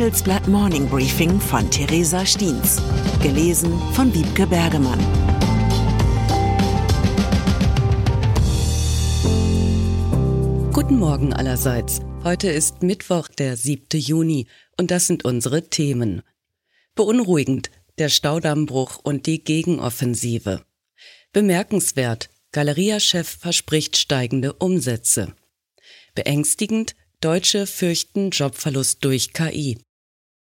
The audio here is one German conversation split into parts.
Handelsblatt Morning Briefing von Theresa Stiens. Gelesen von Wiebke Bergemann. Guten Morgen allerseits. Heute ist Mittwoch, der 7. Juni, und das sind unsere Themen. Beunruhigend, der Staudammbruch und die Gegenoffensive. Bemerkenswert, Galeria-Chef verspricht steigende Umsätze. Beängstigend, Deutsche fürchten Jobverlust durch KI.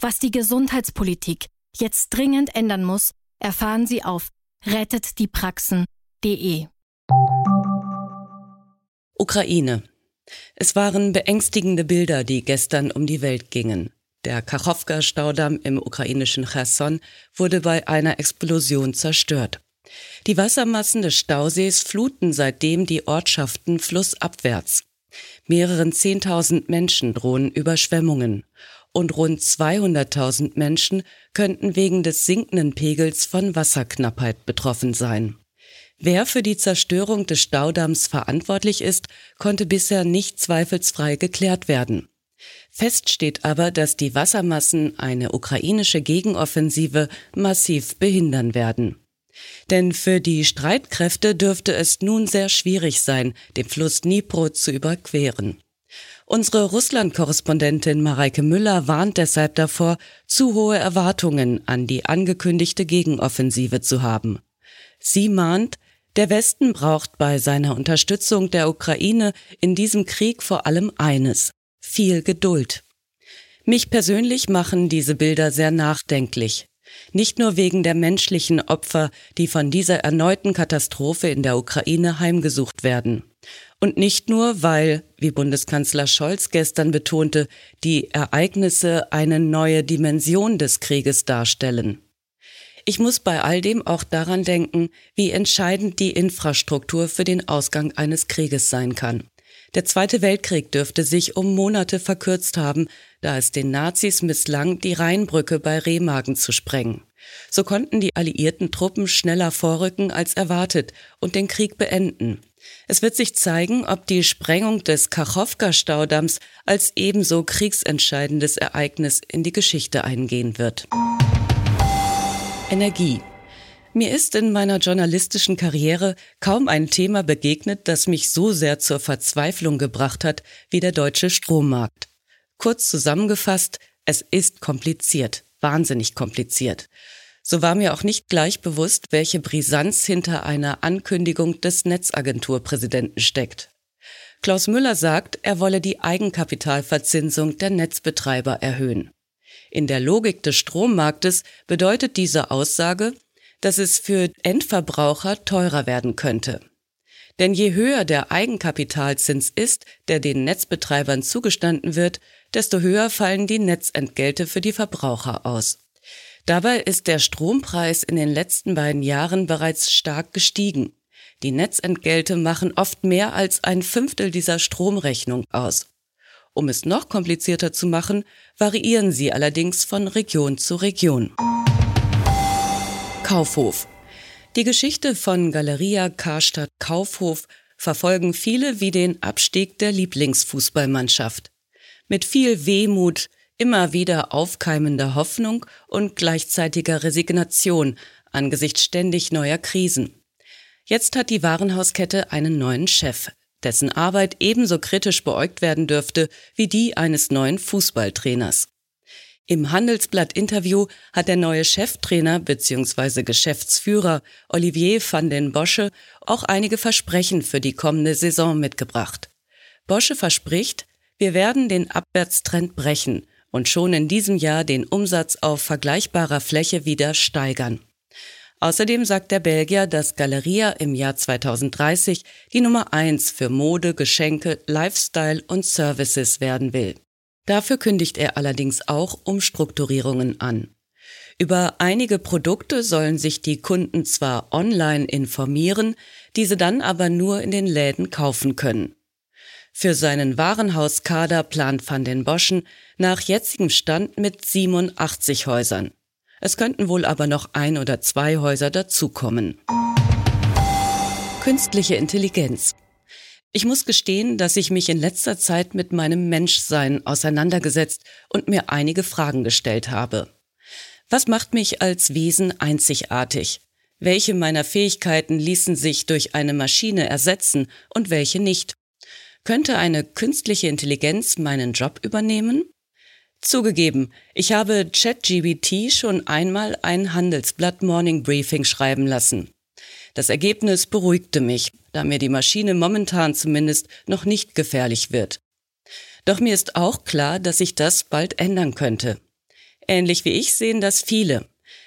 Was die Gesundheitspolitik jetzt dringend ändern muss, erfahren Sie auf rettetdiepraxen.de. Ukraine. Es waren beängstigende Bilder, die gestern um die Welt gingen. Der Kachowka-Staudamm im ukrainischen Cherson wurde bei einer Explosion zerstört. Die Wassermassen des Stausees fluten seitdem die Ortschaften flussabwärts. Mehreren Zehntausend Menschen drohen Überschwemmungen und rund 200.000 Menschen könnten wegen des sinkenden Pegels von Wasserknappheit betroffen sein. Wer für die Zerstörung des Staudamms verantwortlich ist, konnte bisher nicht zweifelsfrei geklärt werden. Fest steht aber, dass die Wassermassen eine ukrainische Gegenoffensive massiv behindern werden. Denn für die Streitkräfte dürfte es nun sehr schwierig sein, den Fluss Dnipro zu überqueren. Unsere Russland-Korrespondentin Mareike Müller warnt deshalb davor, zu hohe Erwartungen an die angekündigte Gegenoffensive zu haben. Sie mahnt, der Westen braucht bei seiner Unterstützung der Ukraine in diesem Krieg vor allem eines, viel Geduld. Mich persönlich machen diese Bilder sehr nachdenklich. Nicht nur wegen der menschlichen Opfer, die von dieser erneuten Katastrophe in der Ukraine heimgesucht werden. Und nicht nur, weil, wie Bundeskanzler Scholz gestern betonte, die Ereignisse eine neue Dimension des Krieges darstellen. Ich muss bei all dem auch daran denken, wie entscheidend die Infrastruktur für den Ausgang eines Krieges sein kann. Der Zweite Weltkrieg dürfte sich um Monate verkürzt haben, da es den Nazis misslang, die Rheinbrücke bei Remagen zu sprengen. So konnten die alliierten Truppen schneller vorrücken als erwartet und den Krieg beenden. Es wird sich zeigen, ob die Sprengung des Kachowka-Staudamms als ebenso kriegsentscheidendes Ereignis in die Geschichte eingehen wird. Energie. Mir ist in meiner journalistischen Karriere kaum ein Thema begegnet, das mich so sehr zur Verzweiflung gebracht hat wie der deutsche Strommarkt. Kurz zusammengefasst, es ist kompliziert, wahnsinnig kompliziert. So war mir auch nicht gleich bewusst, welche Brisanz hinter einer Ankündigung des Netzagenturpräsidenten steckt. Klaus Müller sagt, er wolle die Eigenkapitalverzinsung der Netzbetreiber erhöhen. In der Logik des Strommarktes bedeutet diese Aussage, dass es für Endverbraucher teurer werden könnte. Denn je höher der Eigenkapitalzins ist, der den Netzbetreibern zugestanden wird, desto höher fallen die Netzentgelte für die Verbraucher aus. Dabei ist der Strompreis in den letzten beiden Jahren bereits stark gestiegen. Die Netzentgelte machen oft mehr als ein Fünftel dieser Stromrechnung aus. Um es noch komplizierter zu machen, variieren sie allerdings von Region zu Region. Kaufhof. Die Geschichte von Galeria Karstadt Kaufhof verfolgen viele wie den Abstieg der Lieblingsfußballmannschaft. Mit viel Wehmut, immer wieder aufkeimender Hoffnung und gleichzeitiger Resignation angesichts ständig neuer Krisen. Jetzt hat die Warenhauskette einen neuen Chef, dessen Arbeit ebenso kritisch beäugt werden dürfte wie die eines neuen Fußballtrainers. Im Handelsblatt-Interview hat der neue Cheftrainer bzw. Geschäftsführer Olivier van den Bosche auch einige Versprechen für die kommende Saison mitgebracht. Bosche verspricht, wir werden den Abwärtstrend brechen und schon in diesem Jahr den Umsatz auf vergleichbarer Fläche wieder steigern. Außerdem sagt der Belgier, dass Galeria im Jahr 2030 die Nummer eins für Mode, Geschenke, Lifestyle und Services werden will. Dafür kündigt er allerdings auch Umstrukturierungen an. Über einige Produkte sollen sich die Kunden zwar online informieren, diese dann aber nur in den Läden kaufen können. Für seinen Warenhauskader plant Van den Boschen nach jetzigem Stand mit 87 Häusern. Es könnten wohl aber noch ein oder zwei Häuser dazukommen. Künstliche Intelligenz. Ich muss gestehen, dass ich mich in letzter Zeit mit meinem Menschsein auseinandergesetzt und mir einige Fragen gestellt habe. Was macht mich als Wesen einzigartig? Welche meiner Fähigkeiten ließen sich durch eine Maschine ersetzen und welche nicht? Könnte eine künstliche Intelligenz meinen Job übernehmen? Zugegeben, ich habe ChatGBT schon einmal ein Handelsblatt Morning Briefing schreiben lassen. Das Ergebnis beruhigte mich, da mir die Maschine momentan zumindest noch nicht gefährlich wird. Doch mir ist auch klar, dass sich das bald ändern könnte. Ähnlich wie ich sehen das viele.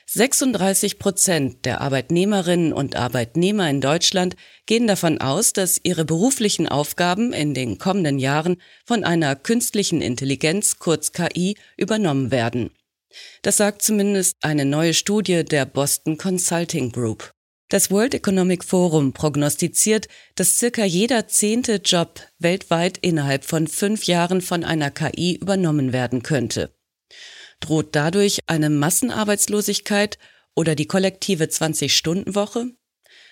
36 Prozent der Arbeitnehmerinnen und Arbeitnehmer in Deutschland gehen davon aus, dass ihre beruflichen Aufgaben in den kommenden Jahren von einer künstlichen Intelligenz, kurz KI, übernommen werden. Das sagt zumindest eine neue Studie der Boston Consulting Group. Das World Economic Forum prognostiziert, dass circa jeder zehnte Job weltweit innerhalb von fünf Jahren von einer KI übernommen werden könnte. Droht dadurch eine Massenarbeitslosigkeit oder die kollektive 20-Stunden-Woche?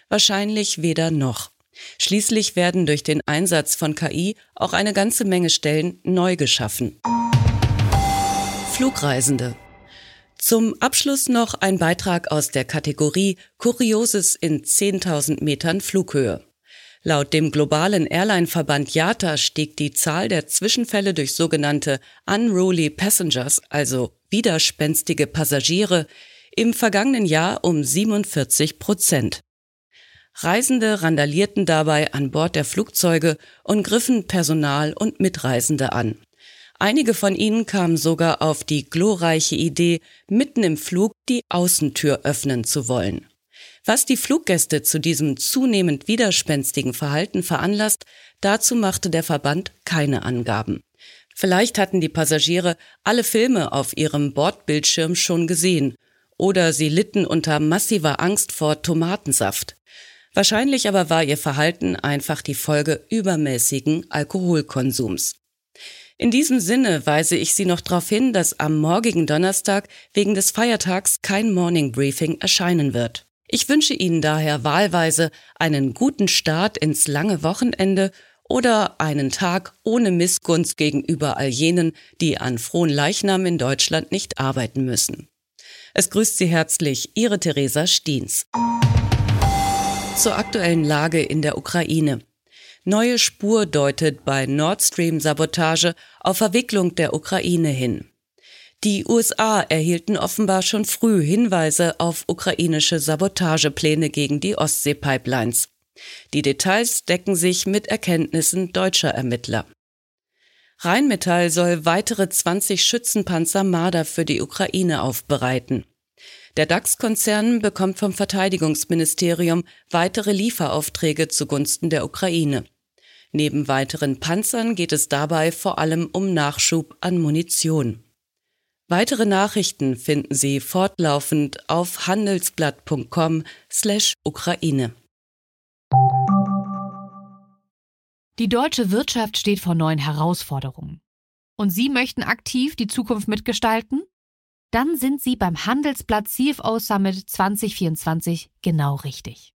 Wahrscheinlich weder noch. Schließlich werden durch den Einsatz von KI auch eine ganze Menge Stellen neu geschaffen. Flugreisende. Zum Abschluss noch ein Beitrag aus der Kategorie Kurioses in 10.000 Metern Flughöhe. Laut dem globalen Airline-Verband IATA stieg die Zahl der Zwischenfälle durch sogenannte Unruly Passengers, also widerspenstige Passagiere, im vergangenen Jahr um 47 Prozent. Reisende randalierten dabei an Bord der Flugzeuge und griffen Personal und Mitreisende an. Einige von ihnen kamen sogar auf die glorreiche Idee, mitten im Flug die Außentür öffnen zu wollen. Was die Fluggäste zu diesem zunehmend widerspenstigen Verhalten veranlasst, dazu machte der Verband keine Angaben. Vielleicht hatten die Passagiere alle Filme auf ihrem Bordbildschirm schon gesehen oder sie litten unter massiver Angst vor Tomatensaft. Wahrscheinlich aber war ihr Verhalten einfach die Folge übermäßigen Alkoholkonsums. In diesem Sinne weise ich Sie noch darauf hin, dass am morgigen Donnerstag wegen des Feiertags kein Morning Briefing erscheinen wird. Ich wünsche Ihnen daher wahlweise einen guten Start ins lange Wochenende oder einen Tag ohne Missgunst gegenüber all jenen, die an frohen Leichnam in Deutschland nicht arbeiten müssen. Es grüßt Sie herzlich Ihre Theresa Stiens. Zur aktuellen Lage in der Ukraine. Neue Spur deutet bei Nord Stream Sabotage auf Verwicklung der Ukraine hin. Die USA erhielten offenbar schon früh Hinweise auf ukrainische Sabotagepläne gegen die Ostsee-Pipelines. Die Details decken sich mit Erkenntnissen deutscher Ermittler. Rheinmetall soll weitere 20 Schützenpanzer Marder für die Ukraine aufbereiten. Der DAX-Konzern bekommt vom Verteidigungsministerium weitere Lieferaufträge zugunsten der Ukraine. Neben weiteren Panzern geht es dabei vor allem um Nachschub an Munition. Weitere Nachrichten finden Sie fortlaufend auf handelsblatt.com/Ukraine. Die deutsche Wirtschaft steht vor neuen Herausforderungen. Und Sie möchten aktiv die Zukunft mitgestalten? Dann sind Sie beim Handelsblatt CFO Summit 2024 genau richtig.